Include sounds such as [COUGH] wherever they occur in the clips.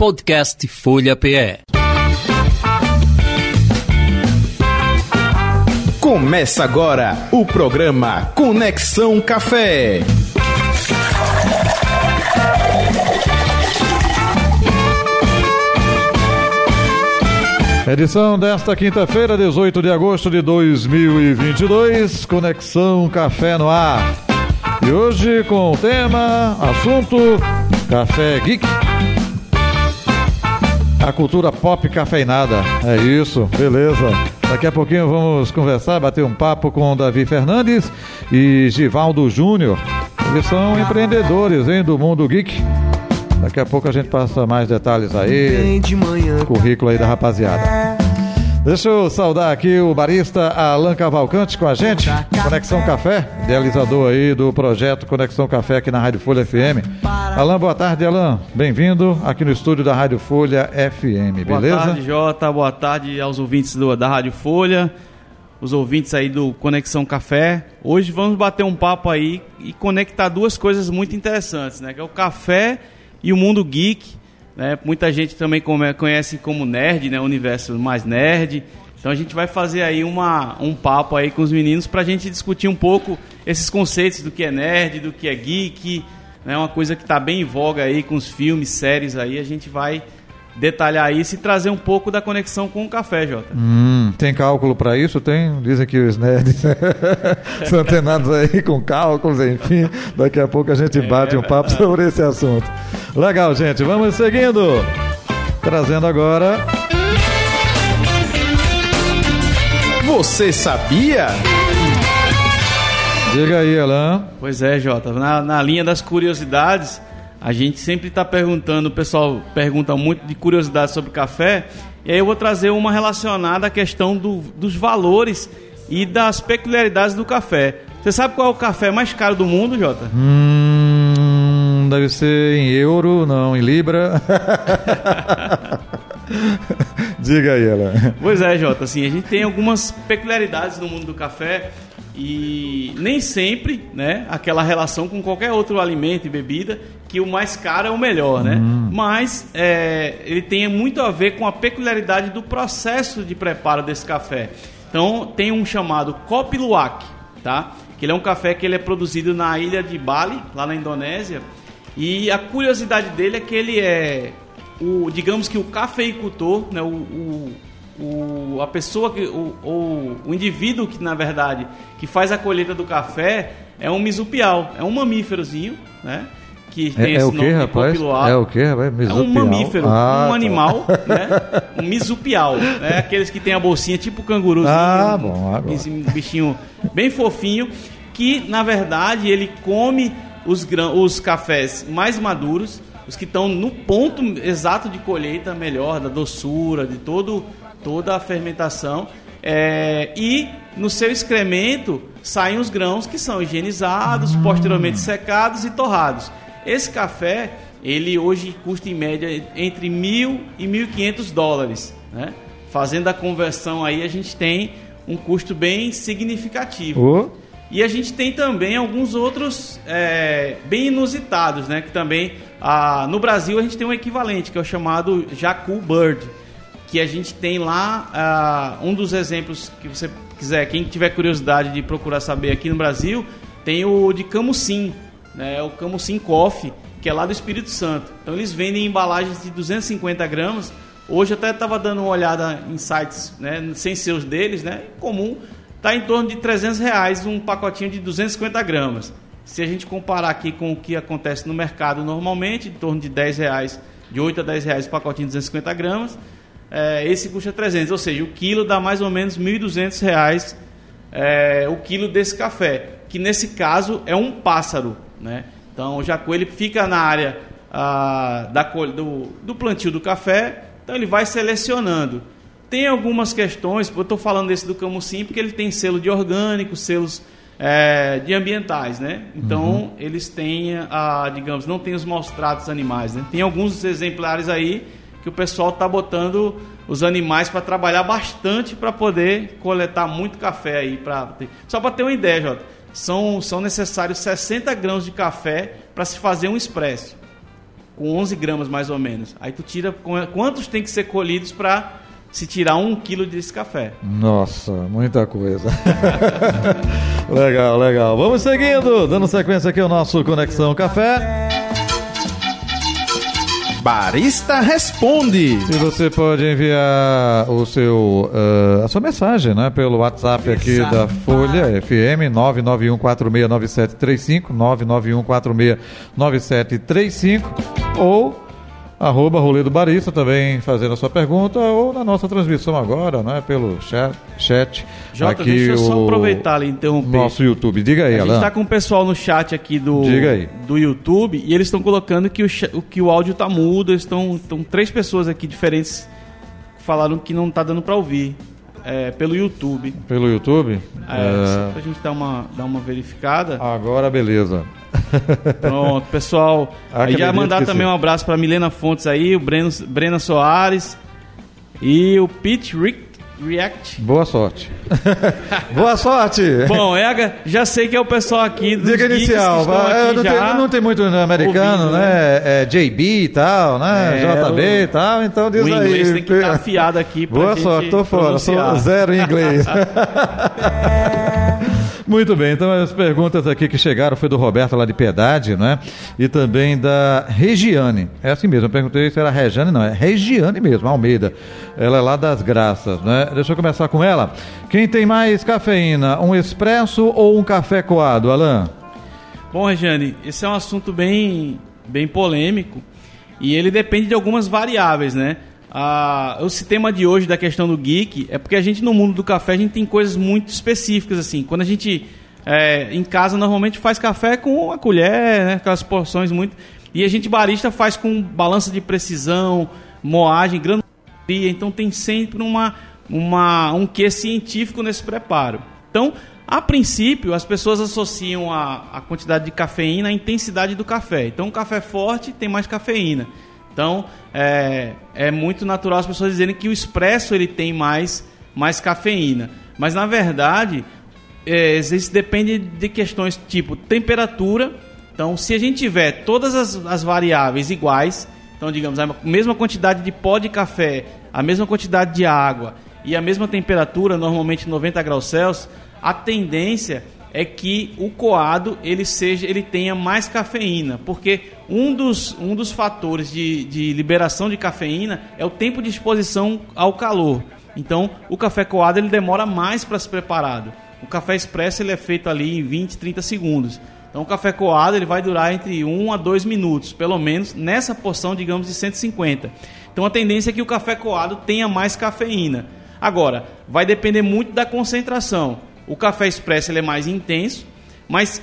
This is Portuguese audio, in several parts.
Podcast Folha PE. Começa agora o programa Conexão Café. Edição desta quinta-feira, 18 de agosto de 2022, Conexão Café no ar. E hoje com o tema, assunto, Café Geek. A cultura pop cafeinada. É isso, beleza. Daqui a pouquinho vamos conversar, bater um papo com Davi Fernandes e Givaldo Júnior. Eles são empreendedores, hein, do mundo geek. Daqui a pouco a gente passa mais detalhes aí, currículo aí da rapaziada. Deixa eu saudar aqui o barista Alan Cavalcante com a gente, Conexão Café, idealizador aí do projeto Conexão Café aqui na Rádio Folha FM. Alan, boa tarde, Alan. Bem-vindo aqui no estúdio da Rádio Folha FM, beleza? Boa tarde, Jota. Boa tarde aos ouvintes do, da Rádio Folha, os ouvintes aí do Conexão Café. Hoje vamos bater um papo aí e conectar duas coisas muito interessantes, né? Que é o café e o mundo geek. Né? Muita gente também conhece como nerd, né? O universo mais nerd. Então a gente vai fazer aí uma, um papo aí com os meninos para a gente discutir um pouco esses conceitos do que é nerd, do que é geek, né? Uma coisa que está bem em voga aí com os filmes, séries aí. A gente vai detalhar isso e trazer um pouco da conexão com o café, Jota. Hum, tem cálculo para isso? Tem? Dizem que os nerds [LAUGHS] são antenados aí com cálculos, enfim. Daqui a pouco a gente bate um papo sobre esse assunto. Legal, gente. Vamos seguindo. Trazendo agora. Você sabia? Diga aí, Alain. Pois é, Jota. Na, na linha das curiosidades, a gente sempre está perguntando, o pessoal pergunta muito de curiosidade sobre café, e aí eu vou trazer uma relacionada à questão do, dos valores e das peculiaridades do café. Você sabe qual é o café mais caro do mundo, Jota? Hum, deve ser em euro, não, em libra. [LAUGHS] Diga aí, ela. Pois é, Jota, assim, a gente tem algumas peculiaridades no mundo do café e nem sempre, né, aquela relação com qualquer outro alimento e bebida, que o mais caro é o melhor, né? Hum. Mas é, ele tem muito a ver com a peculiaridade do processo de preparo desse café. Então, tem um chamado Kopi Luwak, tá? Que ele é um café que ele é produzido na ilha de Bali, lá na Indonésia. E a curiosidade dele é que ele é o, digamos que o cafeicultor, né, o, o o, a pessoa que o, o, o, indivíduo que na verdade que faz a colheita do café é um misupial, é um mamíferozinho, né? Que tem é, esse é o nome rapaz? É o que, rapaz? É um mamífero, ah, um tá. animal, [LAUGHS] né? Um misupial, né? Aqueles que tem a bolsinha tipo canguruzinho, ah, bom, ah, um bichinho bem fofinho, que na verdade ele come os, grão, os cafés mais maduros, os que estão no ponto exato de colheita melhor, da doçura, de todo toda a fermentação. É, e no seu excremento saem os grãos que são higienizados, hum. posteriormente secados e torrados. Esse café, ele hoje custa em média entre mil e mil e quinhentos dólares. Né? Fazendo a conversão aí, a gente tem um custo bem significativo. Oh. E a gente tem também alguns outros é, bem inusitados, né? Que também ah, no Brasil a gente tem um equivalente, que é o chamado Jacu Bird que a gente tem lá uh, um dos exemplos que você quiser, quem tiver curiosidade de procurar saber aqui no Brasil, tem o de Camusim, né, o Camusim Coffee, que é lá do Espírito Santo. Então eles vendem embalagens de 250 gramas. Hoje até estava dando uma olhada em sites, né, sem ser os deles, né, comum, está em torno de 300 reais um pacotinho de 250 gramas. Se a gente comparar aqui com o que acontece no mercado normalmente, em torno de 10 reais, de 8 a 10 reais o pacotinho de 250 gramas, é, esse custa 300, ou seja, o quilo dá mais ou menos 1.200 reais é, o quilo desse café, que nesse caso é um pássaro, né? Então o jacu ele fica na área ah, da, do, do plantio do café, então ele vai selecionando. Tem algumas questões, eu estou falando desse do camusim porque ele tem selo de orgânico, selos é, de ambientais, né? Então uhum. eles têm, a, digamos, não tem os maus tratos animais, né? Tem alguns exemplares aí que o pessoal está botando os animais para trabalhar bastante para poder coletar muito café aí. Pra... Só para ter uma ideia, Jota, são, são necessários 60 grãos de café para se fazer um expresso. com 11 gramas mais ou menos. Aí tu tira qu- quantos tem que ser colhidos para se tirar um quilo desse café. Nossa, muita coisa. [LAUGHS] legal, legal. Vamos seguindo, dando sequência aqui ao nosso Conexão Café. Barista Responde. E você pode enviar o seu, ah, a sua mensagem né, pelo WhatsApp aqui Exato. da Folha FM 991469735, 991469735 ou arroba Rolê do Barista também fazendo a sua pergunta ou na nossa transmissão agora, né, pelo chat, chat Jota, aqui deixa eu só aproveitar ali e interromper. nosso YouTube. Diga aí, A gente Alan. tá com o pessoal no chat aqui do, do YouTube e eles estão colocando que o, que o áudio tá mudo. Estão três pessoas aqui diferentes falaram que não tá dando para ouvir é, pelo YouTube. Pelo YouTube? É, É, Só pra gente dar uma, dar uma verificada. agora beleza. [LAUGHS] Pronto, pessoal. Ah, aí que já mandar também um abraço para Milena Fontes aí, o Breno, Brena Soares e o Pete Rick, React. Boa sorte. [LAUGHS] Boa sorte. Bom, Ega, já sei que é o pessoal aqui do Dica inicial, vai. É, não, tem, não tem muito americano, ouvindo, né? É JB e tal, né? É, JB e tal, então diz O aí. inglês tem que estar afiado aqui Boa sorte, tô fora, sou zero em inglês. [LAUGHS] Muito bem, então as perguntas aqui que chegaram foi do Roberto lá de Piedade, né? E também da Regiane. É assim mesmo, eu perguntei se era Regiane, não, é Regiane mesmo, Almeida. Ela é lá das Graças, né? Deixa eu começar com ela. Quem tem mais cafeína, um expresso ou um café coado, Alain? Bom, Regiane, esse é um assunto bem, bem polêmico e ele depende de algumas variáveis, né? Ah, o sistema de hoje da questão do geek é porque a gente no mundo do café a gente tem coisas muito específicas assim. Quando a gente é, em casa normalmente faz café com uma colher, né? Aquelas porções muito e a gente barista faz com balança de precisão, moagem, granulometria, então tem sempre uma, uma um quê científico nesse preparo. Então, a princípio, as pessoas associam a, a quantidade de cafeína à intensidade do café. Então, um café forte tem mais cafeína. Então, é, é muito natural as pessoas dizerem que o expresso ele tem mais, mais cafeína. Mas, na verdade, é, isso depende de questões tipo temperatura. Então, se a gente tiver todas as, as variáveis iguais, então, digamos, a mesma quantidade de pó de café, a mesma quantidade de água e a mesma temperatura, normalmente 90 graus Celsius, a tendência é que o coado ele seja ele tenha mais cafeína, porque um dos, um dos fatores de, de liberação de cafeína é o tempo de exposição ao calor. Então, o café coado ele demora mais para ser preparado. O café expresso ele é feito ali em 20, 30 segundos. Então, o café coado ele vai durar entre 1 a 2 minutos, pelo menos nessa porção, digamos, de 150. Então, a tendência é que o café coado tenha mais cafeína. Agora, vai depender muito da concentração. O café expresso é mais intenso, mas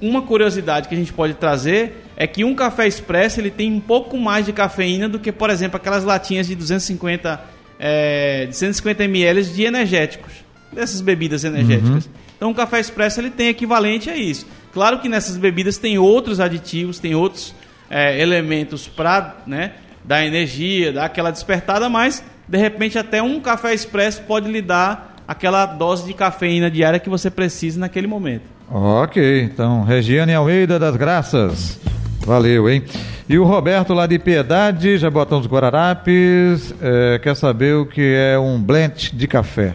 uma curiosidade que a gente pode trazer é que um café expresso ele tem um pouco mais de cafeína do que, por exemplo, aquelas latinhas de 250, é, de 150 ml de energéticos, dessas bebidas energéticas. Então, o café expresso ele tem equivalente a isso. Claro que nessas bebidas tem outros aditivos, tem outros é, elementos para né, dar energia, dar aquela despertada, mas de repente até um café expresso pode lhe dar aquela dose de cafeína diária que você precisa naquele momento. Ok, então, Regiane Almeida das Graças. Valeu, hein? E o Roberto lá de Piedade, já botamos os Guararapes, é, quer saber o que é um blend de café.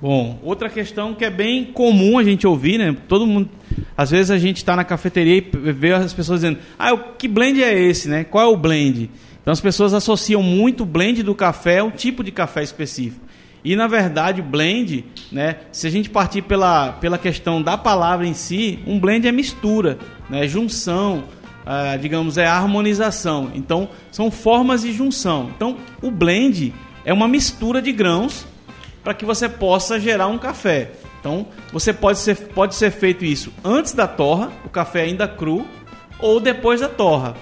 Bom, outra questão que é bem comum a gente ouvir, né? Todo mundo, às vezes a gente está na cafeteria e vê as pessoas dizendo: "Ah, o que blend é esse, né? Qual é o blend?" Então as pessoas associam muito o blend do café a um tipo de café específico. E na verdade, o blend, né, se a gente partir pela, pela questão da palavra em si, um blend é mistura, né, junção, ah, digamos, é harmonização. Então, são formas de junção. Então, o blend é uma mistura de grãos para que você possa gerar um café. Então, você pode ser, pode ser feito isso antes da torra, o café ainda cru, ou depois da torra.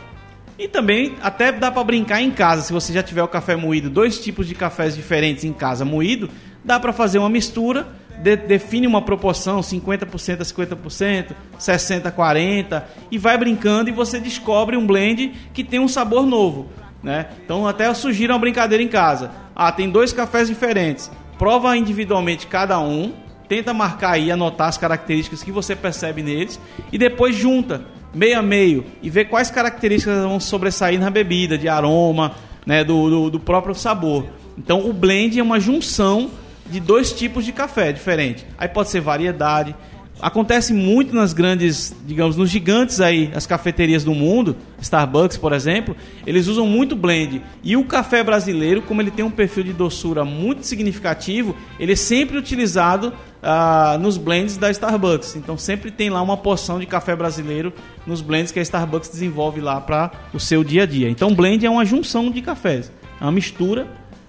E também até dá para brincar em casa, se você já tiver o café moído, dois tipos de cafés diferentes em casa moído, dá para fazer uma mistura, de, define uma proporção 50% a 50%, 60 a 40 e vai brincando e você descobre um blend que tem um sabor novo, né? Então até sugiro uma brincadeira em casa. Ah, tem dois cafés diferentes. Prova individualmente cada um, tenta marcar aí, anotar as características que você percebe neles e depois junta. Meio a meio e ver quais características vão sobressair na bebida, de aroma, né, do, do, do próprio sabor. Então o blend é uma junção de dois tipos de café diferentes. Aí pode ser variedade, Acontece muito nas grandes, digamos, nos gigantes aí, as cafeterias do mundo, Starbucks, por exemplo, eles usam muito blend. E o café brasileiro, como ele tem um perfil de doçura muito significativo, ele é sempre utilizado ah, nos blends da Starbucks. Então sempre tem lá uma porção de café brasileiro nos blends que a Starbucks desenvolve lá para o seu dia a dia. Então blend é uma junção de cafés, é uma mistura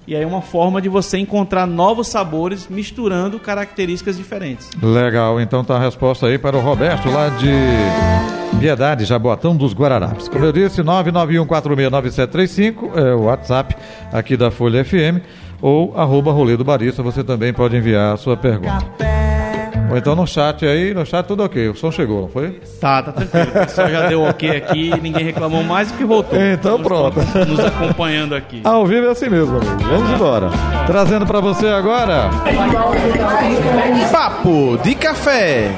e aí é uma forma de você encontrar novos sabores misturando características diferentes. Legal, então tá a resposta aí para o Roberto lá de Piedade, Jaboatão dos Guararapes. Como eu disse, 991469735 é o WhatsApp aqui da Folha FM ou arroba rolê do barista, você também pode enviar a sua pergunta. Ou então no chat aí, no chat tudo ok. O som chegou, não foi? Tá, tá tranquilo. O pessoal já deu ok aqui, ninguém reclamou mais porque voltou. Então pronto. Nos acompanhando aqui. Ao vivo é assim mesmo, amigo. Vamos embora. Trazendo para você agora. Papo de Café.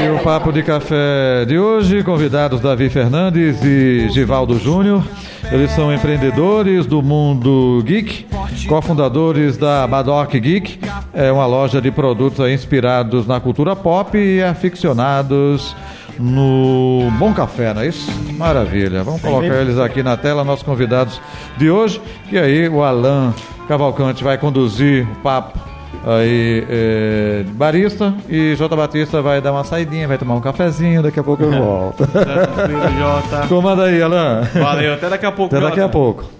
E o Papo de Café de hoje, convidados Davi Fernandes e Givaldo Júnior. Eles são empreendedores do mundo geek, cofundadores da Badoc Geek, é uma loja de produtos inspirados na cultura pop e aficionados no Bom Café, não é isso? Maravilha. Vamos colocar eles aqui na tela, nossos convidados de hoje. E aí o Alan Cavalcante vai conduzir o papo aí é, barista e J Batista vai dar uma saidinha, vai tomar um cafezinho, daqui a pouco eu [LAUGHS] volto. Jota. Comanda aí, Alan. Valeu, até daqui a pouco. Até daqui a pouco.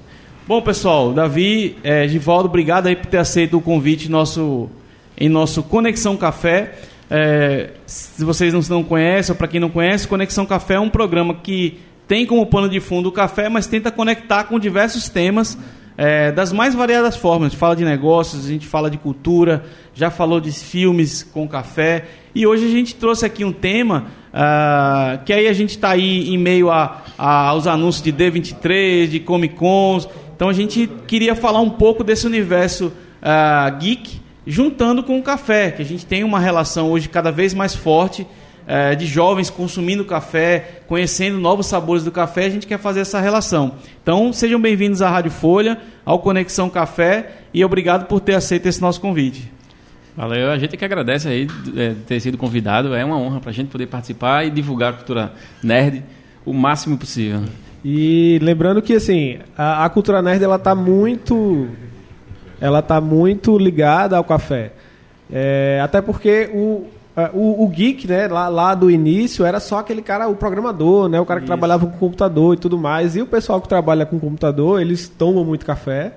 Bom, pessoal, Davi, é, Givaldo, obrigado aí por ter aceito o convite nosso, em nosso Conexão Café. É, se vocês não, não conhecem, ou para quem não conhece, Conexão Café é um programa que tem como pano de fundo o café, mas tenta conectar com diversos temas é, das mais variadas formas. A gente fala de negócios, a gente fala de cultura, já falou de filmes com café. E hoje a gente trouxe aqui um tema ah, que aí a gente está aí em meio a, a- aos anúncios de D23, de Comic Cons. Então a gente queria falar um pouco desse universo ah, geek juntando com o café, que a gente tem uma relação hoje cada vez mais forte eh, de jovens consumindo café, conhecendo novos sabores do café, a gente quer fazer essa relação. Então, sejam bem-vindos à Rádio Folha, ao Conexão Café e obrigado por ter aceito esse nosso convite. Valeu, a gente que agradece aí é, ter sido convidado. É uma honra para a gente poder participar e divulgar a cultura nerd o máximo possível. E lembrando que assim, a, a cultura nerd ela tá muito ela tá muito ligada ao café. É, até porque o, a- o, o geek, né, lá, lá do início era só aquele cara, o programador, né, o cara que Isso. trabalhava com computador e tudo mais. E o pessoal que trabalha com computador, eles tomam muito café.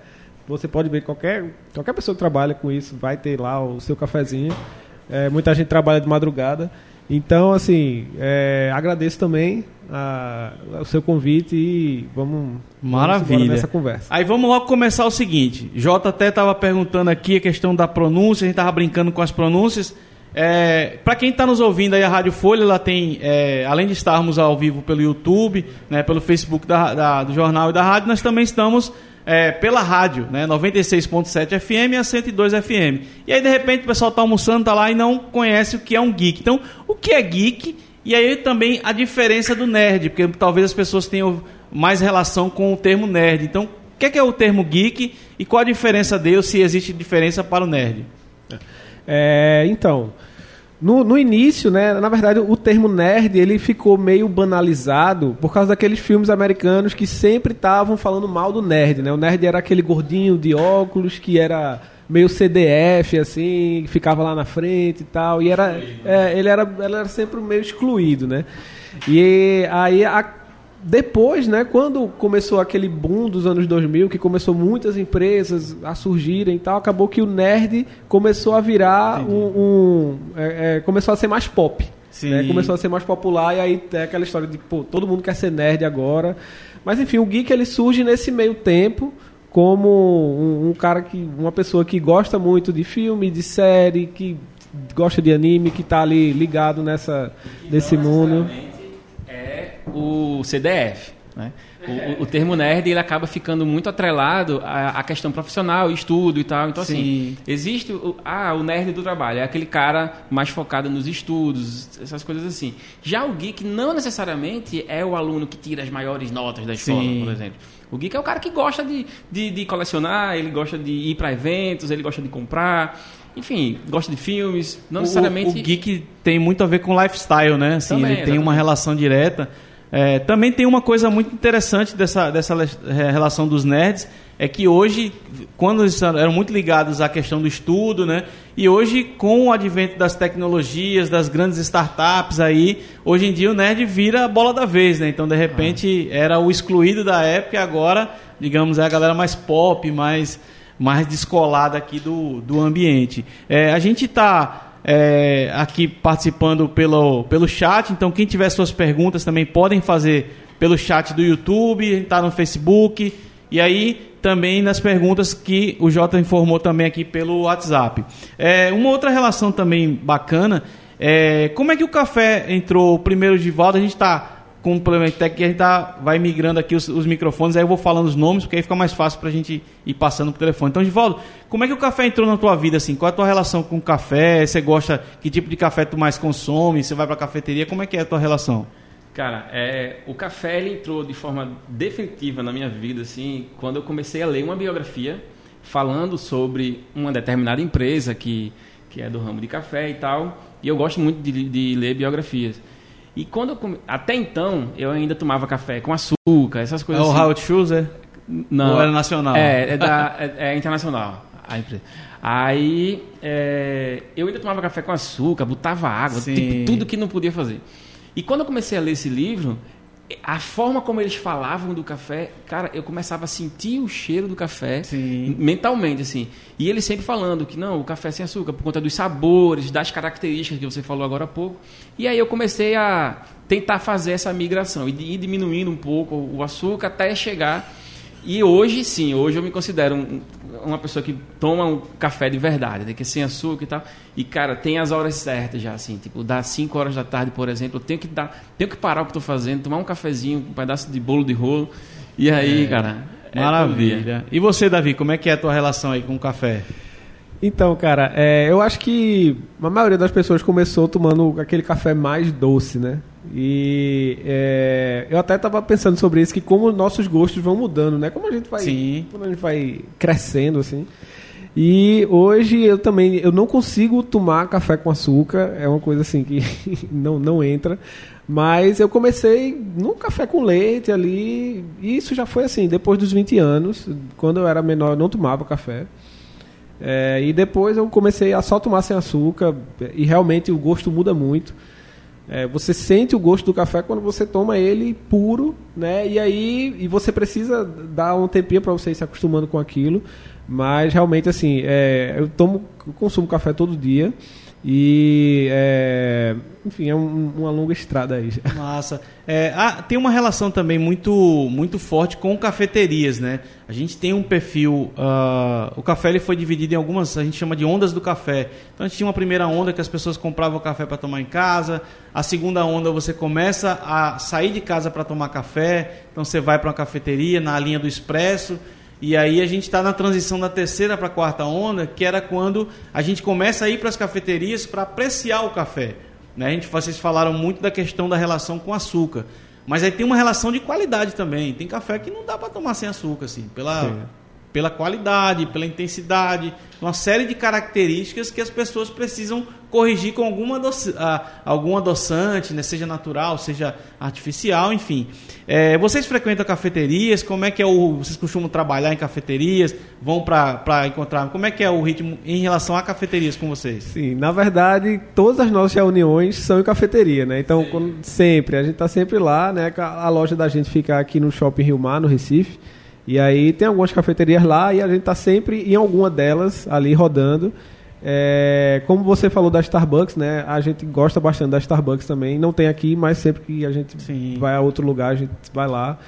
Você pode ver qualquer qualquer pessoa que trabalha com isso vai ter lá o seu cafezinho. É, muita gente trabalha de madrugada. Então, assim, é, agradeço também a- o seu convite e vamos, vamos Maravilha. embora nessa conversa. Aí vamos logo começar o seguinte. Jota até estava perguntando aqui a questão da pronúncia, a gente estava brincando com as pronúncias. É, para quem está nos ouvindo aí, a Rádio Folha, ela tem, é, além de estarmos ao vivo pelo YouTube, né, pelo Facebook da- da- do jornal e da rádio, nós também estamos é, pela rádio, né, 96.7 FM a 102 FM. E aí, de repente, o pessoal está almoçando, tá lá e não conhece o que é um geek. Então, o que é geek? E aí também a diferença do nerd, porque talvez as pessoas tenham mais relação com o termo nerd. Então, o que é, que é o termo geek e qual a diferença dele, se existe diferença para o nerd? É, então, no, no início, né, na verdade, o termo nerd ele ficou meio banalizado por causa daqueles filmes americanos que sempre estavam falando mal do nerd, né? O nerd era aquele gordinho de óculos que era meio CDF, assim, ficava lá na frente e tal, e era, é, ele, era, ele era sempre meio excluído, né? E aí, a- depois, né, quando começou aquele boom dos anos 2000, que começou muitas empresas a surgirem e tal, acabou que o nerd começou a virar um, um- é, é, começou a ser mais pop. Né? Começou a ser mais popular e aí é aquela história de, pô, todo mundo quer ser nerd agora. Mas enfim, o geek ele surge nesse meio tempo como um, um cara que uma pessoa que gosta muito de filme, de série, que gosta de anime, que tá ali ligado nessa nesse mundo. O CDF. Né? O, o, termo nerd ele acaba ficando muito atrelado à, à, questão profissional, estudo e tal. Então, assim, Sim. assim, existe o, ah, o nerd do trabalho, é aquele cara mais focado nos estudos, essas coisas assim. Já o geek não necessariamente é o aluno que tira as maiores notas da escola, Sim. por exemplo. O geek é o cara que gosta de, de, de colecionar, ele gosta de ir para eventos, ele gosta de comprar enfim, gosta de filmes, não o, necessariamente. O geek tem muito a ver com lifestyle, né? Assim, Também, ele tem exatamente. uma relação direta. É, também tem uma coisa muito interessante dessa, dessa é, relação dos nerds, é que hoje, quando eles eram muito ligados à questão do estudo, né? E hoje, com o advento das tecnologias, das grandes startups aí, hoje em dia o nerd vira a bola da vez, né? Então, de repente, ah. era o excluído da época e agora, digamos, é a galera mais pop, mais, mais descolada aqui do, do ambiente. É, a gente está é, aqui participando pelo, pelo chat. Então, quem tiver suas perguntas também podem fazer pelo chat do YouTube, está no Facebook. E aí, também nas perguntas que o Jota informou também aqui pelo WhatsApp. É, uma outra relação também bacana é como é que o café entrou primeiro de volta? A gente está complementar que a gente tá, vai migrando aqui os, os, microfones, aí eu vou falando os nomes, porque aí fica mais fácil para a gente ir passando pro telefone. Então, Givaldo, como é que o café entrou na tua vida, assim? Qual é a tua relação com o café? Você gosta, que tipo de café tu mais consome? Você vai para a cafeteria? Como é que é a tua relação? Cara, é, o café ele entrou de forma definitiva na minha vida, assim, quando eu comecei a ler uma biografia falando sobre uma determinada empresa que, que é do ramo de café e tal, e eu gosto muito de, de ler biografias. E quando eu come... até então eu ainda tomava café com açúcar, essas coisas. É o assim. Howard Schultz, é? Não. Ou era nacional? É, é, da, é, é internacional a empresa. Aí é, eu ainda tomava café com açúcar, botava água, tipo, tudo que não podia fazer. E quando eu comecei a ler esse livro, a forma como eles falavam do café, cara, eu começava a sentir o cheiro do café Sim. mentalmente, assim. E ele sempre falando que não, o café é sem açúcar, por conta dos sabores, das características que você falou agora há pouco. E aí eu comecei a tentar fazer essa migração e ir diminuindo um pouco o açúcar até chegar e hoje sim, hoje eu me considero um, uma pessoa que toma um café de verdade, né? que é sem açúcar e tal. E, cara, tem as horas certas já, assim, tipo, das 5 horas da tarde, por exemplo, eu tenho que dar, tenho que parar o que estou fazendo, tomar um cafezinho, um pedaço de bolo de rolo. E aí, é, cara. É maravilha. E você, Davi, como é que é a tua relação aí com o café? Então, cara, é, eu acho que a maioria das pessoas começou tomando aquele café mais doce, né? E é, eu até estava pensando sobre isso, que como nossos gostos vão mudando, né? Como a gente vai, Sim. Como a gente vai crescendo, assim. E hoje eu também eu não consigo tomar café com açúcar, é uma coisa assim que [LAUGHS] não, não entra. Mas eu comecei no café com leite ali, e isso já foi assim, depois dos 20 anos. Quando eu era menor, eu não tomava café. É, e depois eu comecei a só tomar sem açúcar, e realmente o gosto muda muito. É, você sente o gosto do café quando você toma ele puro, né? E aí e você precisa dar um tempinho para você ir se acostumando com aquilo. Mas realmente assim, é, eu tomo, eu consumo café todo dia. E, é, enfim, é um, uma longa estrada aí. [LAUGHS] Massa. É, ah, tem uma relação também muito, muito forte com cafeterias, né? A gente tem um perfil. Uh, o café ele foi dividido em algumas, a gente chama de ondas do café. Então a gente tinha uma primeira onda que as pessoas compravam café para tomar em casa. A segunda onda você começa a sair de casa para tomar café. Então você vai para uma cafeteria na linha do expresso. E aí a gente está na transição da terceira para a quarta onda, que era quando a gente começa a ir para as cafeterias para apreciar o café. Né? A gente, vocês falaram muito da questão da relação com açúcar. Mas aí tem uma relação de qualidade também. Tem café que não dá para tomar sem açúcar, assim, pela, pela qualidade, pela intensidade, uma série de características que as pessoas precisam corrigir com alguma, adoç, algum adoçante, né? seja natural, seja artificial, enfim. É, vocês frequentam cafeterias? Como é que é o. Vocês costumam trabalhar em cafeterias? Vão para encontrar. Como é que é o ritmo em relação a cafeterias com vocês? Sim, na verdade, todas as nossas reuniões são em cafeteria, né? Então, quando, sempre, a gente está sempre lá, né? A loja da gente fica aqui no Shopping Rio Mar, no Recife. E aí tem algumas cafeterias lá e a gente está sempre em alguma delas ali rodando. É, como você falou da Starbucks, né? A gente gosta bastante da Starbucks também. Não tem aqui, mas sempre que a gente Sim. vai a outro lugar, a gente vai lá.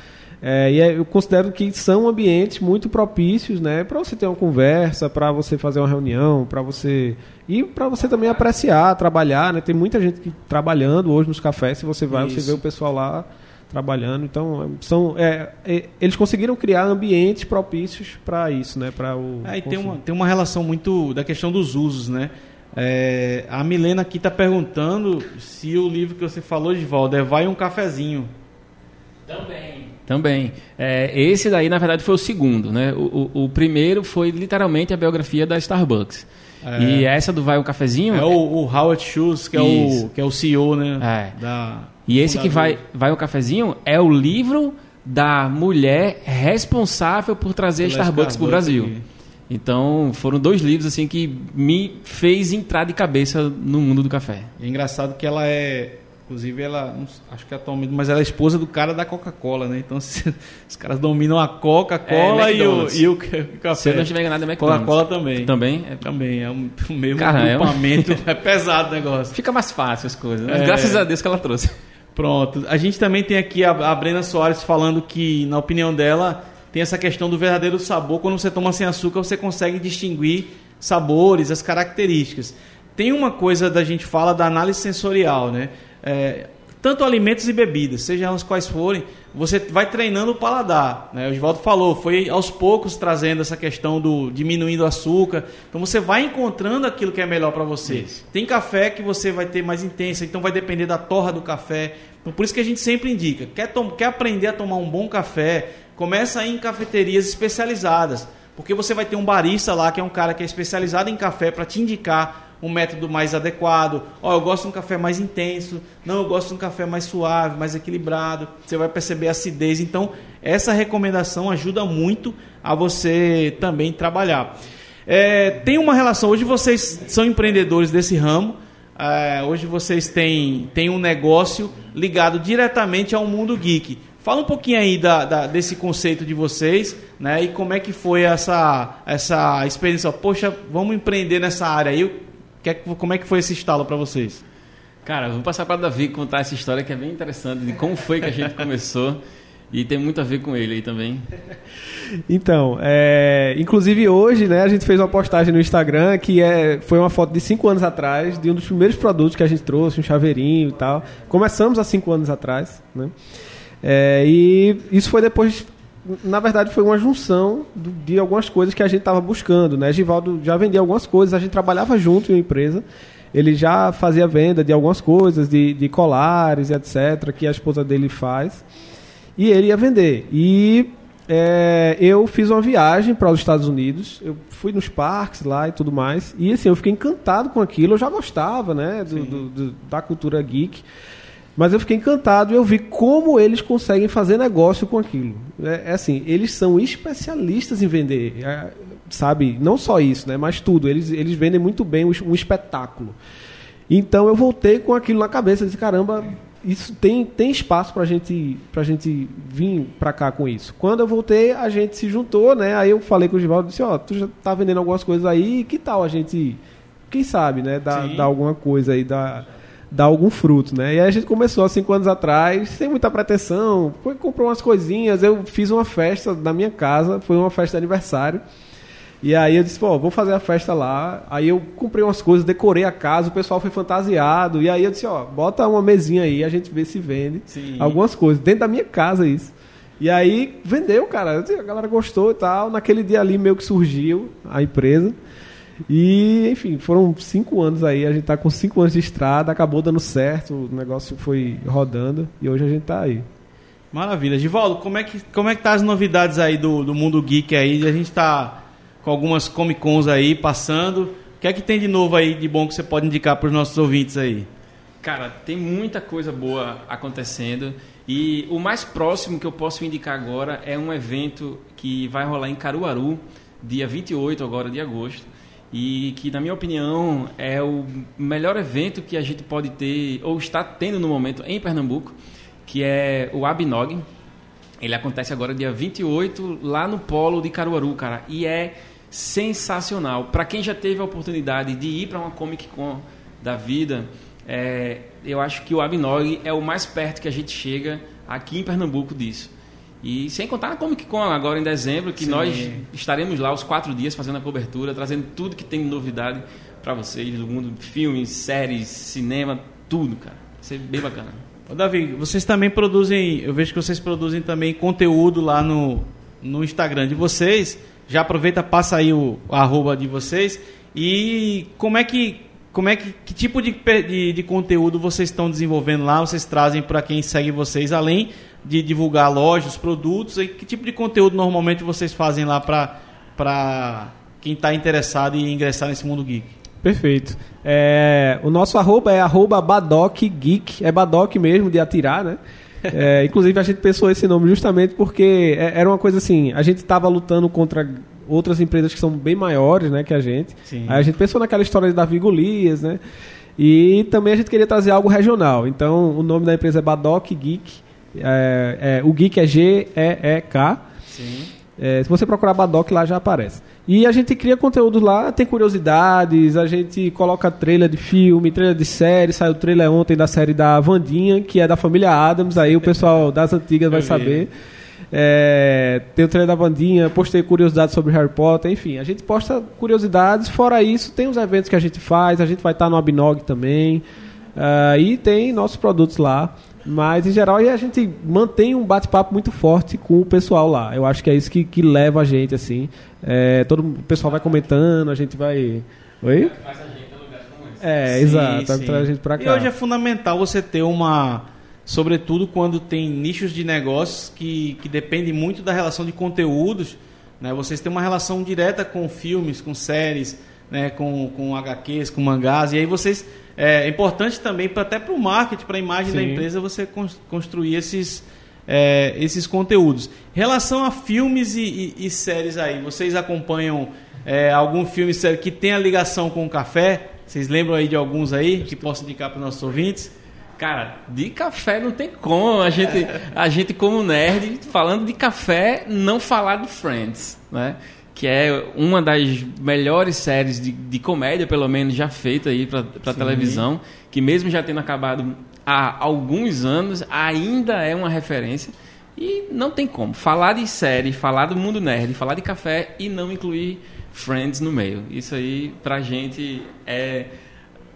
É, e é, eu considero que são ambientes muito propícios, né? Para você ter uma conversa, para você fazer uma reunião, para você e para você também apreciar, trabalhar, né? Tem muita gente que trabalhando hoje nos cafés. Se você vai, Isso. você vê o pessoal lá trabalhando. Então, são, é, é, eles conseguiram criar ambientes propícios para isso, né? Para o é, e tem uma, tem uma relação muito da questão dos usos, né? É, a Milena aqui está perguntando se o livro que você falou, de é Vai um Cafezinho. Também. Também. É, esse daí, na verdade, foi o segundo. Né? O, o, o primeiro foi literalmente a biografia da Starbucks. É. E essa do Vai um Cafezinho. É o, o Howard Schultz, que é, o, que é o CEO, né? É. Da, e esse que vai, vai um Cafezinho é o livro da mulher responsável por trazer a Starbucks para o Brasil. Aqui. Então, foram dois livros assim que me fez entrar de cabeça no mundo do café. É engraçado que ela é Inclusive, ela, acho que é atualmente, mas ela é esposa do cara da Coca-Cola, né? Então, [LAUGHS] se, os caras dominam a Coca-Cola é, e, o, e o café. Se eu não estiver enganado, é McDonald's. Coca-Cola também. Também? É, também, é o mesmo cara, agrupamento. É, um... [LAUGHS] é pesado o negócio. Fica mais fácil as coisas, né? Graças a Deus que ela trouxe. Pronto. A gente também tem aqui a, a Brena Soares falando que, na opinião dela, tem essa questão do verdadeiro sabor. Quando você toma sem açúcar, você consegue distinguir sabores, as características. Tem uma coisa da gente fala da análise sensorial, né? É, tanto alimentos e bebidas, sejam elas quais forem, você vai treinando o paladar. Né? O Oswaldo falou, foi aos poucos trazendo essa questão do diminuindo o açúcar. Então você vai encontrando aquilo que é melhor para você. Isso. Tem café que você vai ter mais intensa, então vai depender da torra do café. Então por isso que a gente sempre indica, quer, quer aprender a tomar um bom café, começa aí em cafeterias especializadas. Porque você vai ter um barista lá, que é um cara que é especializado em café, para te indicar um método mais adequado. Ó, oh, eu gosto de um café mais intenso. Não, eu gosto de um café mais suave, mais equilibrado. Você vai perceber a acidez. Então, essa recomendação ajuda muito a você também trabalhar. É, tem uma relação. Hoje vocês são empreendedores desse ramo. É, hoje vocês têm, têm um negócio ligado diretamente ao mundo geek. Fala um pouquinho aí da, da, desse conceito de vocês, né? E como é que foi essa, essa experiência? Poxa, vamos empreender nessa área aí. Que, como é que foi esse estalo para vocês? Cara, vou passar para Davi contar essa história que é bem interessante de como foi que a gente começou e tem muito a ver com ele aí também. Então, é, inclusive hoje, né, a gente fez uma postagem no Instagram que é, foi uma foto de cinco anos atrás de um dos primeiros produtos que a gente trouxe, um chaveirinho e tal. Começamos há cinco anos atrás, né? É, e isso foi depois na verdade foi uma junção de algumas coisas que a gente estava buscando, né? Givaldo já vendia algumas coisas, a gente trabalhava junto em uma empresa, ele já fazia venda de algumas coisas, de, de colares, etc., que a esposa dele faz, e ele ia vender. E é, eu fiz uma viagem para os Estados Unidos, eu fui nos parques lá e tudo mais, e assim, eu fiquei encantado com aquilo, eu já gostava, né, do, do, do, da cultura geek, mas eu fiquei encantado e eu vi como eles conseguem fazer negócio com aquilo. É, é assim, eles são especialistas em vender, é, sabe? Não só isso, né? Mas tudo. Eles, eles vendem muito bem um, espetáculo. Então eu voltei com aquilo na cabeça, disse caramba, isso tem, tem espaço para gente, a gente vir para cá com isso. Quando eu voltei, a gente se juntou, né? Aí eu falei com o Givaldo, disse, ó, oh, tu já tá vendendo algumas coisas aí, que tal a gente, quem sabe, né? Dar, dar alguma coisa aí, dar dar algum fruto, né? E aí a gente começou há cinco anos atrás, sem muita pretensão, foi comprou umas coisinhas, eu fiz uma festa na minha casa, foi uma festa de aniversário. E aí eu disse, pô, vou fazer a festa lá. Aí eu comprei umas coisas, decorei a casa, o pessoal foi fantasiado. E aí eu disse, ó, bota uma mesinha aí, a gente vê se vende Sim. algumas coisas. Dentro da minha casa isso. E aí vendeu, cara. A galera gostou e tal. Naquele dia ali meio que surgiu a empresa. E, enfim, foram cinco anos aí, a gente tá com cinco anos de estrada, acabou dando certo, o negócio foi rodando e hoje a gente tá aí. Maravilha. Givaldo, como é que, como é que tá as novidades aí do, do mundo geek aí? A gente tá com algumas Comic Cons aí passando. O que é que tem de novo aí de bom que você pode indicar para os nossos ouvintes aí? Cara, tem muita coisa boa acontecendo. E o mais próximo que eu posso indicar agora é um evento que vai rolar em Caruaru, dia 28 agora de agosto e que, na minha opinião, é o melhor evento que a gente pode ter ou está tendo no momento em Pernambuco, que é o Abinog. Ele acontece agora dia 28 lá no polo de Caruaru, cara, e é sensacional. Para quem já teve a oportunidade de ir para uma Comic Con da vida, é, eu acho que o Abinog é o mais perto que a gente chega aqui em Pernambuco disso. E sem contar na Comic Con agora em dezembro, que Sim. nós estaremos lá os quatro dias fazendo a cobertura, trazendo tudo que tem de novidade para vocês do mundo de filmes, séries, cinema, tudo, cara. Vai ser bem bacana. Ô, Davi, vocês também produzem, eu vejo que vocês produzem também conteúdo lá no, no Instagram de vocês. Já aproveita, passa aí o, o arroba de vocês. E como é que, como é que, que tipo de, de, de conteúdo vocês estão desenvolvendo lá? Vocês trazem para quem segue vocês, além de divulgar lojas, produtos, e que tipo de conteúdo normalmente vocês fazem lá para quem está interessado em ingressar nesse mundo geek? Perfeito. É, o nosso arroba é arroba Badoc Geek. É Badoc mesmo, de atirar, né? [LAUGHS] É, inclusive a gente pensou esse nome justamente porque é- era uma coisa assim, a gente estava lutando contra outras empresas que são bem maiores né, que a gente. Sim. Aí a gente pensou naquela história de Davi Golias, né? E também a gente queria trazer algo regional. Então o nome da empresa é Badoc Geek. É, é, o Geek é G-E-E-K. Sim. É, se você procurar Badoc lá já aparece. E a gente cria conteúdo lá, tem curiosidades, a gente coloca trailer de filme, trailer de série, saiu o trailer ontem da série da Vandinha, que é da família Adams, aí o pessoal das antigas vai saber. É, tem o trailer da Vandinha, postei curiosidades sobre Harry Potter, enfim, a gente posta curiosidades, fora isso, tem os eventos que a gente faz, a gente vai estar no Abinog também, ah, e tem nossos produtos lá. Mas, em geral, a gente mantém um bate-papo muito forte com o pessoal lá. Eu acho que é isso que, que leva a gente, assim. É, todo o pessoal vai comentando, a gente vai... Oi? É, Sim, exato. sim. Traz a gente pra E cá. hoje é fundamental você ter uma. Sobretudo quando tem nichos de negócios que, que dependem muito da relação de conteúdos. Né? Vocês têm uma relação direta com filmes, com séries, né? com, com HQs, com mangás. E aí vocês. É importante também pra, até para o marketing, para a imagem da Sim. empresa, você cons- construir esses, é, esses conteúdos. Em relação a filmes e, e- e séries aí, vocês acompanham é, algum filme série que tenha ligação com o café? Vocês lembram aí de alguns aí que posso indicar para os nossos ouvintes? Cara, de café não tem como. A gente, a gente como nerd, falando de café, não falar de Friends, né? Que é uma das melhores séries de, de comédia, pelo menos, já feita aí pra, pra televisão. Que mesmo já tendo acabado há alguns anos, ainda é uma referência. E não tem como. Falar de série, falar do mundo nerd, falar de café e não incluir Friends no meio. Isso aí, pra gente, é...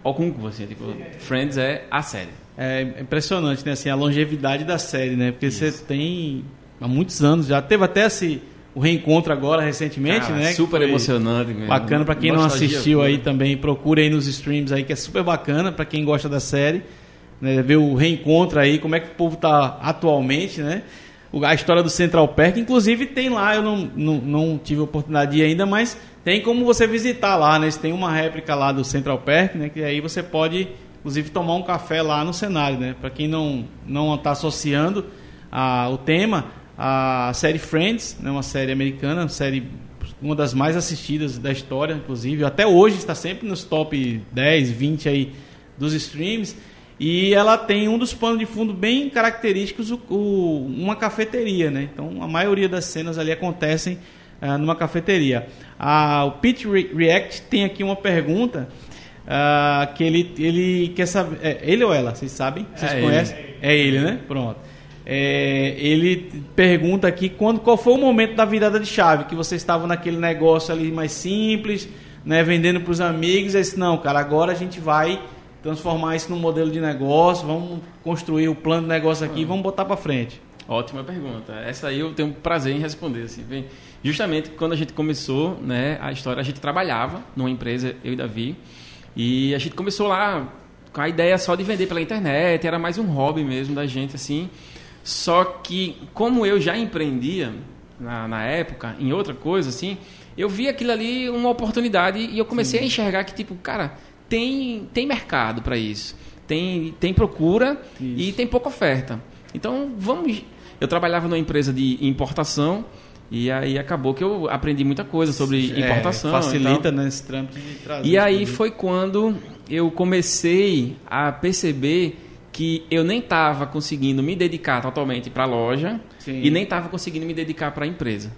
Como que você, tipo, Friends é a série. É impressionante, né? Assim, a longevidade da série, né? Porque você tem há muitos anos já. Teve até esse, o reencontro agora recentemente, Cara, né? Super emocionante. mesmo. Bacana para quem não Nostalgia assistiu pura. aí também, procure aí nos streams aí que é super bacana para quem gosta da série, né? Ver o reencontro aí, como é que o povo tá atualmente, né? A história do Central Perk, inclusive tem lá, eu não, não, não tive oportunidade de ir ainda, mas tem como você visitar lá, né? Tem uma réplica lá do Central Perk, né? Que aí você pode, inclusive, tomar um café lá no cenário, né? Para quem não não está associando a, o tema, a série Friends, né? Uma série americana, uma série uma das mais assistidas da história, inclusive. Até hoje está sempre nos top 10, 20 aí dos streams. E ela tem um dos panos de fundo bem característicos, o, o- uma cafeteria, né? Então a maioria das cenas ali acontecem ah, numa cafeteria. Ah, o Re- React tem aqui uma pergunta ah, que ele, ele quer saber. é, ele ou ela? Vocês sabem? Vocês É conhecem? É ele, né? Pronto. É, ele pergunta aqui quando, qual foi o momento da virada de chave que você estava naquele negócio ali mais simples, né, vendendo para os amigos, e disse, não, cara, agora a gente vai transformar isso num modelo de negócio, vamos construir o plano de negócio aqui, vamos botar para frente. Ótima pergunta. Essa aí eu tenho prazer em responder. Assim. Justamente quando a gente começou né, a história, a gente trabalhava numa empresa, eu e Davi, e a gente começou lá com a ideia só de vender pela internet, era mais um hobby mesmo da gente, assim. Só que, como eu já empreendia na, na época, em outra coisa, assim, eu vi aquilo ali uma oportunidade e eu comecei a enxergar que, tipo, cara, tem, tem mercado para isso. Tem, tem procura e tem pouca oferta. Então, vamos. Eu trabalhava numa empresa de importação e aí acabou que eu aprendi muita coisa sobre É, importação. facilita né, esse trâmite de trazer. E aí foi quando eu comecei a perceber que eu nem estava conseguindo me dedicar totalmente para a loja Sim. e nem estava conseguindo me dedicar para a empresa.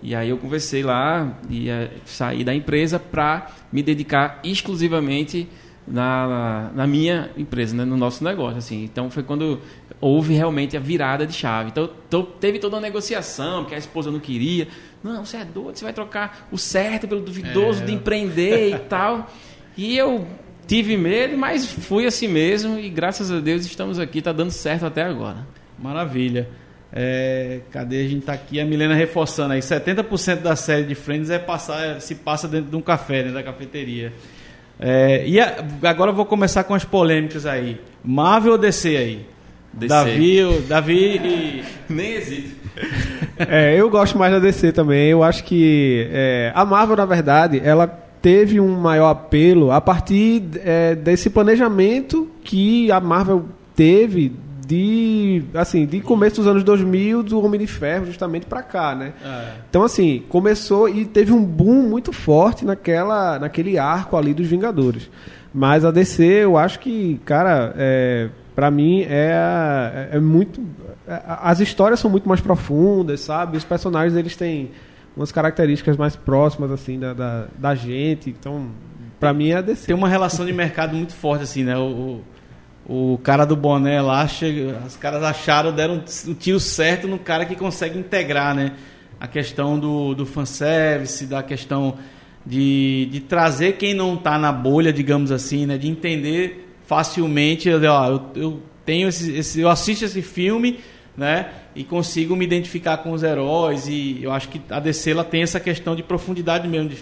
E aí eu conversei lá e eh, saí da empresa para me dedicar exclusivamente na, na, minha empresa, né, no nosso negócio. Assim. Então foi quando houve realmente a virada de chave. Então to- teve toda uma negociação, porque a esposa não queria. Não, você é doido, você vai trocar o certo pelo duvidoso É. de empreender e tal. E eu tive medo, mas fui assim mesmo e graças a Deus estamos aqui, tá dando certo até agora. Maravilha. É, cadê a gente tá aqui? A Milena reforçando aí. 70% da série de Friends é passar, se passa dentro de um café, né, da cafeteria. É, e a, agora eu vou começar com as polêmicas aí. Marvel ou DC aí? DC. Davi, o- Davi e. [LAUGHS] Nem existe. É, eu gosto mais da DC também. Eu acho que é, a Marvel, na verdade, ela teve um maior apelo a partir é, desse planejamento que a Marvel teve de assim de começo dos anos 2000 do Homem de Ferro justamente pra cá, né? Então assim começou e teve um boom muito forte naquela naquele arco ali dos Vingadores. Mas a DC eu acho que cara é, para mim é, é muito é, as histórias são muito mais profundas, sabe? Os personagens eles têm umas características mais próximas assim da, da, da gente. Então pra mim é a DC. Tem uma relação de mercado muito forte, assim, né? O, o, o cara do boné lá, chega, os caras acharam, deram o tiro certo no cara que consegue integrar, né? A questão do, do fanservice, da questão de, de trazer quem não tá na bolha, digamos assim, né? De entender facilmente, ó, eu, eu tenho esse, esse, eu assisto esse filme, né? E consigo me identificar com os heróis e eu acho que a DC ela tem essa questão de profundidade mesmo, de,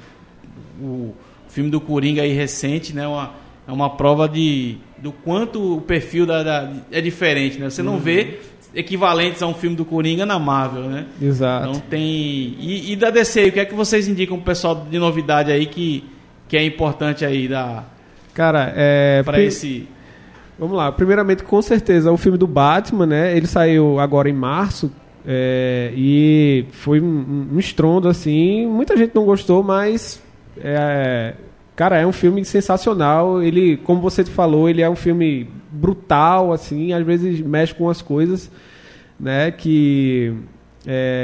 o filme do Coringa aí recente, né? Uma, é uma prova de do quanto o perfil da, da- é diferente, né? Você não vê equivalentes a um filme do Coringa na Marvel, né? Exato. Então tem e, e da DC, o que é que vocês indicam pro pessoal de novidade aí que que é importante aí da Cara, é para esse Vamos lá. Primeiramente, com certeza, o filme do Batman, né? Ele saiu agora em março. é, e foi um, um estrondo, assim. Muita gente não gostou, mas. é, cara, é um filme sensacional. Ele, como você falou, ele é um filme brutal, assim. Às vezes mexe com as coisas, né? Que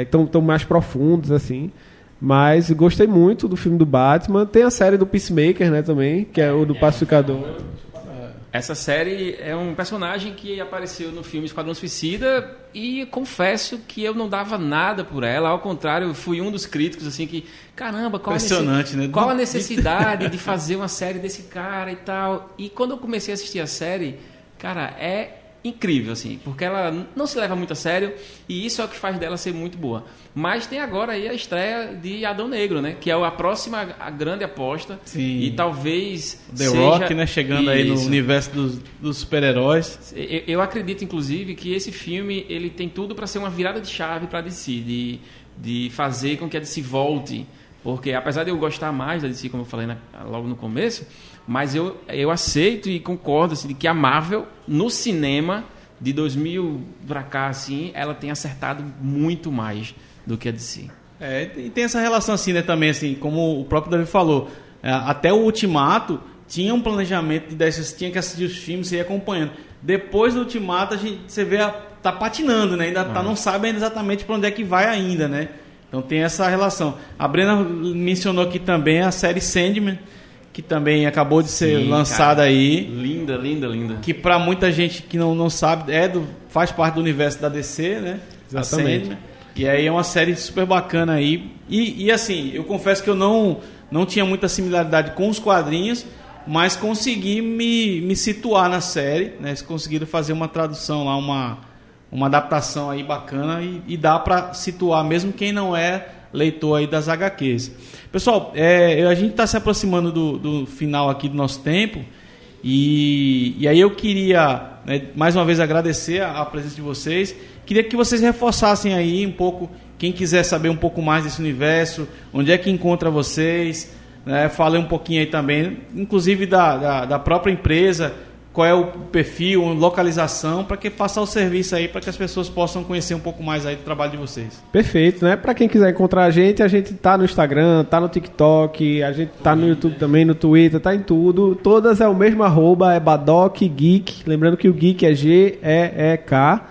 estão tão mais profundos, assim. Mas gostei muito do filme do Batman. Tem a série do Peacemaker, né, também, que é o do Pacificador. Essa série é um personagem que apareceu no filme Esquadrão Suicida e confesso que eu não dava nada por ela. Ao contrário, eu fui um dos críticos assim que, caramba, qual a, Impressionante, necess- né? qual a necessidade [LAUGHS] de fazer uma série desse cara e tal. E quando eu comecei a assistir a série, cara, é incrível assim, porque ela não se leva muito a sério e isso é o que faz dela ser muito boa. Mas tem agora aí a estreia de Adão Negro, né, que é a próxima a grande aposta Sim. e talvez The seja- Rock, né, chegando aí no Isso. universo dos, dos super-heróis. Eu, eu acredito, inclusive, que esse filme ele tem tudo para ser uma virada de chave para DC, de, de fazer com que a DC volte. Porque, apesar de eu gostar mais da DC, como eu falei na- logo no começo, mas eu, eu aceito e concordo assim, de que a Marvel, no cinema, de 2000 para cá, assim, ela tem acertado muito mais do que a DC. É, e tem essa relação assim, né, também, assim, como o próprio Davi falou, é, até o Ultimato tinha um planejamento de desses, tinha que assistir os filmes, você ia acompanhando. Depois do Ultimato, a gente, você vê, a, tá patinando, né, ainda tá, não sabe ainda exatamente para onde é que vai ainda, né. Então tem essa relação. A Brena mencionou aqui também a série Sandman, que também acabou de ser Sim, lançada cara. aí Linda, linda, linda. que para muita gente que não, não sabe é do faz parte do universo da DC, né? Exatamente. Sandman. E aí é uma série super bacana aí. E, e assim, eu confesso que eu não não tinha muita similaridade com os quadrinhos, mas consegui me, me situar na série, né? Eles conseguiram fazer uma tradução lá, uma uma adaptação aí bacana e, e dá para situar mesmo quem não é leitor aí das HQs. Pessoal, é, a gente está se aproximando do, do final aqui do nosso tempo e, e aí eu queria né, mais uma vez agradecer a, a presença de vocês. Queria que vocês reforçassem aí um pouco, quem quiser saber um pouco mais desse universo, onde é que encontra vocês, né, falem um pouquinho aí também, inclusive da, da, da própria empresa, qual é o perfil, localização, para que passar o serviço aí, para que as pessoas possam conhecer um pouco mais aí do trabalho de vocês. Perfeito, né? Pra quem quiser encontrar a gente, a gente tá no Instagram, tá no TikTok, a gente tá no YouTube também, no Twitter, tá em tudo. Todas é o mesmo arroba, é Badoc Geek. Lembrando que o Geek é G-E-E-K,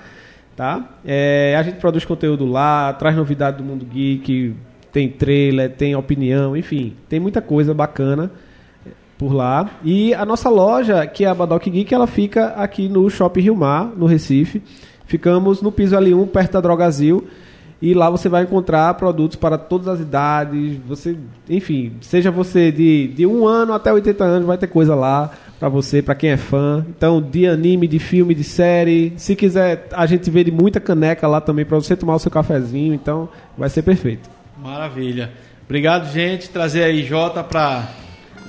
tá? É, a gente produz conteúdo lá, traz novidade do mundo geek, tem trailer, tem opinião, enfim, tem muita coisa bacana por lá. E a nossa loja, que é a Badoc Geek, ela fica aqui no Shopping Rio Mar, no Recife. Ficamos no piso L1, perto da Drogazil. E lá você vai encontrar produtos para todas as idades. Você, enfim, seja você de, de um ano até 80 anos, vai ter coisa lá para você, para quem é fã. Então, de anime, de filme, de série. Se quiser, a gente vê de muita caneca lá também para você tomar o seu cafezinho. Então, vai ser perfeito. Maravilha. Obrigado, gente. Trazer aí Jota para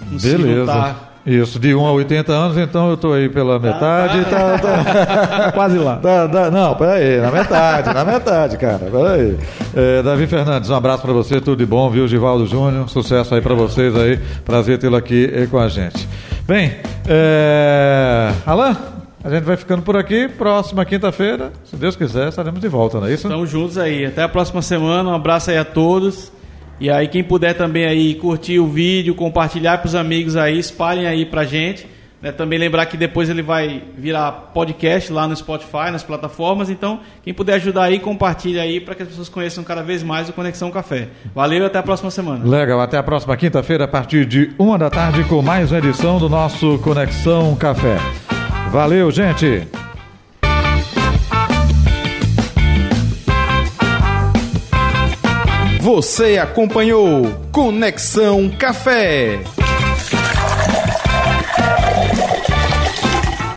Beleza. Isso, de 1 a 80 anos, então eu tô aí pela metade. Tá, tá, tá. [LAUGHS] Quase lá. Tá, tá, não, peraí, na metade, na metade, cara. Peraí. É, Davi Fernandes, um abraço para você, tudo de bom, viu, Givaldo Júnior? Sucesso aí para vocês aí. Prazer tê-lo aqui eh, com a gente. Bem, é... Alan, a gente vai ficando por aqui. Próxima quinta-feira, se Deus quiser, estaremos de volta, não é isso? Estamos juntos aí. Até a próxima semana. Um abraço aí a todos. E aí, quem puder também aí curtir o vídeo, compartilhar para os amigos aí, espalhem aí para gente. Né? Também lembrar que depois ele vai virar podcast lá no Spotify, nas plataformas. Então, quem puder ajudar aí, compartilha aí para que as pessoas conheçam cada vez mais o Conexão Café. Valeu e até a próxima semana. Legal, até a próxima quinta-feira, a partir de uma da tarde, com mais uma edição do nosso Conexão Café. Valeu, gente! Você acompanhou Conexão Café.